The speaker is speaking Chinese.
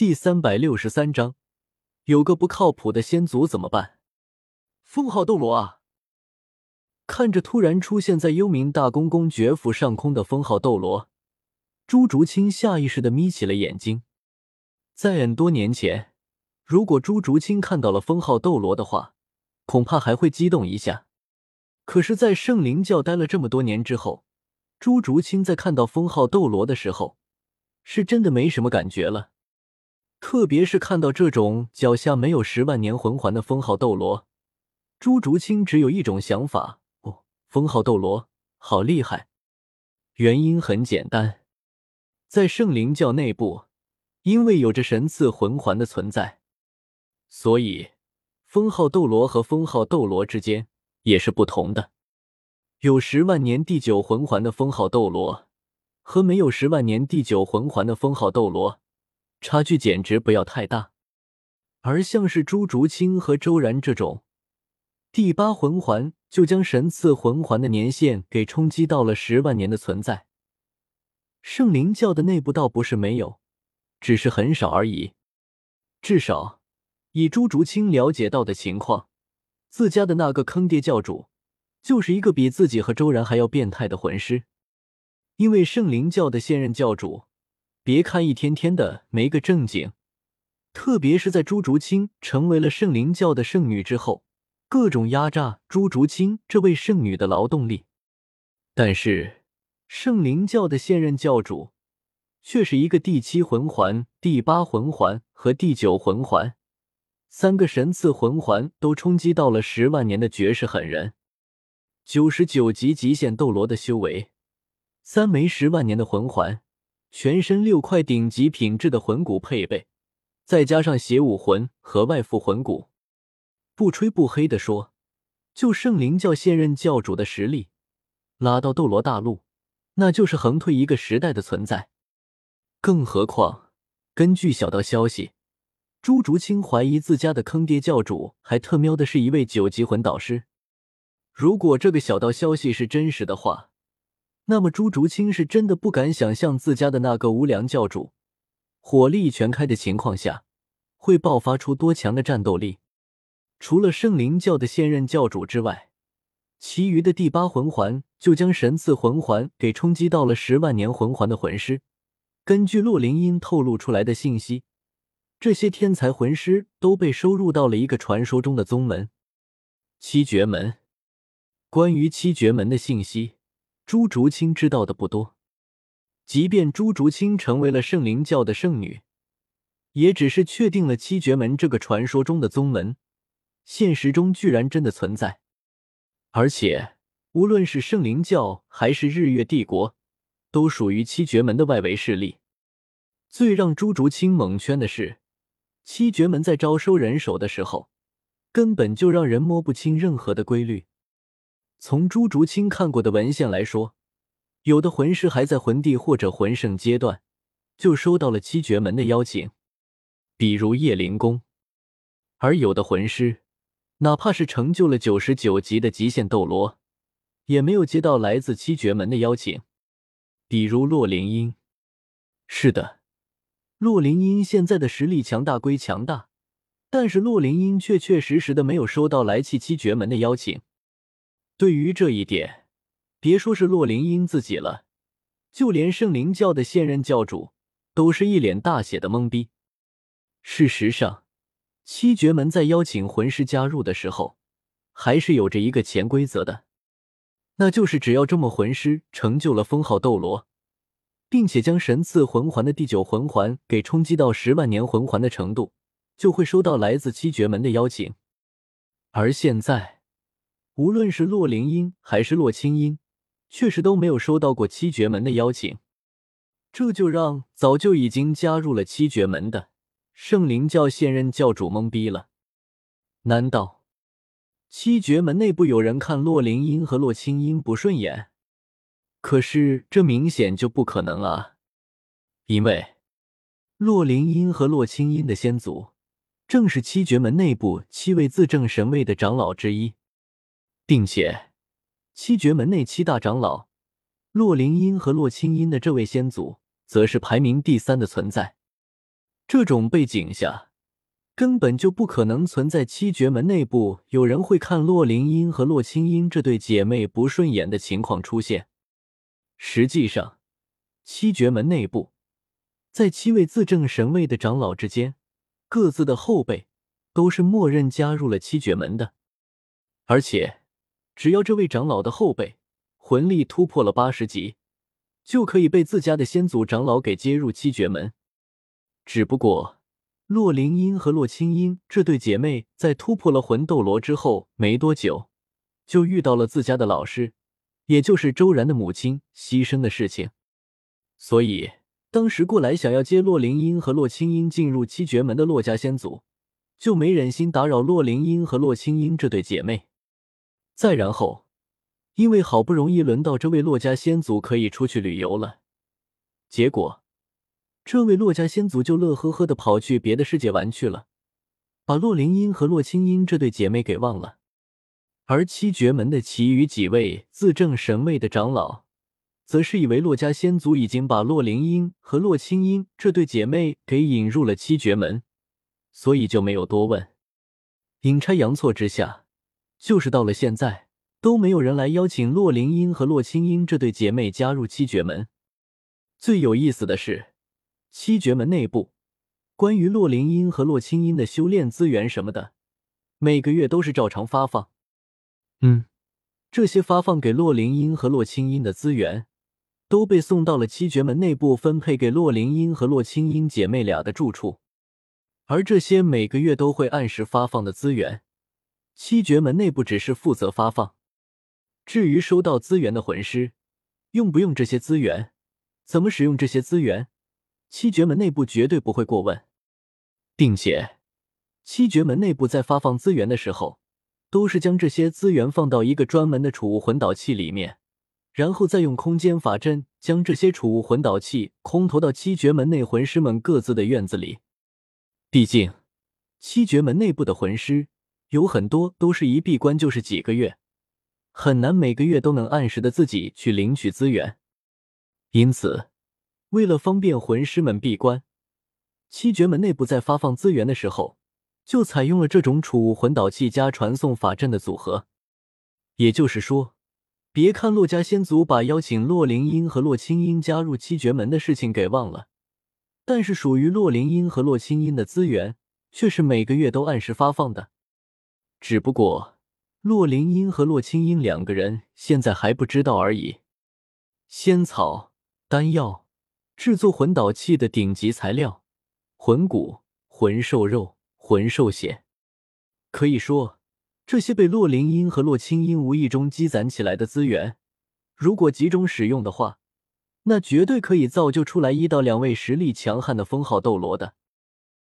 第三百六十三章，有个不靠谱的先祖怎么办？封号斗罗啊！看着突然出现在幽冥大公公爵府上空的封号斗罗，朱竹清下意识的眯起了眼睛。在 N 多年前，如果朱竹清看到了封号斗罗的话，恐怕还会激动一下。可是，在圣灵教待了这么多年之后，朱竹清在看到封号斗罗的时候，是真的没什么感觉了。特别是看到这种脚下没有十万年魂环的封号斗罗，朱竹清只有一种想法：哦，封号斗罗好厉害。原因很简单，在圣灵教内部，因为有着神赐魂环的存在，所以封号斗罗和封号斗罗之间也是不同的。有十万年第九魂环的封号斗罗，和没有十万年第九魂环的封号斗罗。差距简直不要太大，而像是朱竹清和周然这种第八魂环就将神赐魂环的年限给冲击到了十万年的存在，圣灵教的内部倒不是没有，只是很少而已。至少以朱竹清了解到的情况，自家的那个坑爹教主就是一个比自己和周然还要变态的魂师，因为圣灵教的现任教主。别看一天天的没个正经，特别是在朱竹清成为了圣灵教的圣女之后，各种压榨朱竹清这位圣女的劳动力。但是圣灵教的现任教主却是一个第七魂环、第八魂环和第九魂环三个神赐魂环都冲击到了十万年的绝世狠人，九十九级极限斗罗的修为，三枚十万年的魂环。全身六块顶级品质的魂骨配备，再加上邪武魂和外附魂骨，不吹不黑的说，就圣灵教现任教主的实力，拉到斗罗大陆，那就是横推一个时代的存在。更何况，根据小道消息，朱竹清怀疑自家的坑爹教主还特喵的是一位九级魂导师。如果这个小道消息是真实的话，那么朱竹清是真的不敢想象自家的那个无良教主，火力全开的情况下，会爆发出多强的战斗力。除了圣灵教的现任教主之外，其余的第八魂环就将神赐魂环给冲击到了十万年魂环的魂师。根据洛灵音透露出来的信息，这些天才魂师都被收入到了一个传说中的宗门——七绝门。关于七绝门的信息。朱竹清知道的不多，即便朱竹清成为了圣灵教的圣女，也只是确定了七绝门这个传说中的宗门，现实中居然真的存在。而且，无论是圣灵教还是日月帝国，都属于七绝门的外围势力。最让朱竹清蒙圈的是，七绝门在招收人手的时候，根本就让人摸不清任何的规律。从朱竹清看过的文献来说，有的魂师还在魂帝或者魂圣阶段，就收到了七绝门的邀请，比如叶灵公；而有的魂师，哪怕是成就了九十九级的极限斗罗，也没有接到来自七绝门的邀请，比如洛灵英。是的，洛灵英现在的实力强大归强大，但是洛灵英确确实实的没有收到来气七绝门的邀请。对于这一点，别说是洛灵英自己了，就连圣灵教的现任教主都是一脸大写的懵逼。事实上，七绝门在邀请魂师加入的时候，还是有着一个潜规则的，那就是只要这么魂师成就了封号斗罗，并且将神赐魂环的第九魂环给冲击到十万年魂环的程度，就会收到来自七绝门的邀请。而现在。无论是洛灵英还是洛清音，确实都没有收到过七绝门的邀请，这就让早就已经加入了七绝门的圣灵教现任教主懵逼了。难道七绝门内部有人看洛灵英和洛清音不顺眼？可是这明显就不可能啊！因为洛灵英和洛清音的先祖正是七绝门内部七位自证神位的长老之一。并且，七绝门内七大长老洛灵音和洛清音的这位先祖，则是排名第三的存在。这种背景下，根本就不可能存在七绝门内部有人会看洛灵英和洛清音这对姐妹不顺眼的情况出现。实际上，七绝门内部，在七位自证神位的长老之间，各自的后辈都是默认加入了七绝门的，而且，只要这位长老的后辈魂力突破了八十级，就可以被自家的先祖长老给接入七绝门。只不过，洛灵英和洛清音这对姐妹在突破了魂斗罗之后没多久，就遇到了自家的老师。也就是周然的母亲牺牲的事情，所以当时过来想要接洛灵英和洛清音进入七绝门的洛家先祖，就没忍心打扰洛灵英和洛清音这对姐妹。再然后，因为好不容易轮到这位洛家先祖可以出去旅游了，结果这位洛家先祖就乐呵呵的跑去别的世界玩去了，把洛灵英和洛清音这对姐妹给忘了。而七绝门的其余几位自证神位的长老，则是以为洛家先祖已经把洛灵英和洛清音这对姐妹给引入了七绝门，所以就没有多问。阴差阳错之下，就是到了现在都没有人来邀请洛灵英和洛清音这对姐妹加入七绝门。最有意思的是，七绝门内部关于洛灵英和洛清音的修炼资源什么的，每个月都是照常发放。嗯，这些发放给洛灵英和洛清音的资源，都被送到了七绝门内部，分配给洛灵英和洛清音姐妹俩的住处。而这些每个月都会按时发放的资源，七绝门内部只是负责发放。至于收到资源的魂师，用不用这些资源，怎么使用这些资源，七绝门内部绝对不会过问，并且七绝门内部在发放资源的时候。都是将这些资源放到一个专门的储物魂导器里面，然后再用空间法阵将这些储物魂导器空投到七绝门内魂师们各自的院子里。毕竟，七绝门内部的魂师有很多都是一闭关就是几个月，很难每个月都能按时的自己去领取资源。因此，为了方便魂师们闭关，七绝门内部在发放资源的时候。就采用了这种储物魂导器加传送法阵的组合，也就是说，别看洛家先祖把邀请洛灵英和洛清音加入七绝门的事情给忘了，但是属于洛灵英和洛清音的资源却是每个月都按时发放的。只不过，洛灵英和洛清音两个人现在还不知道而已。仙草、丹药、制作魂导器的顶级材料、魂骨、魂兽肉。魂兽血，可以说，这些被洛灵英和洛清音无意中积攒起来的资源，如果集中使用的话，那绝对可以造就出来一到两位实力强悍的封号斗罗的。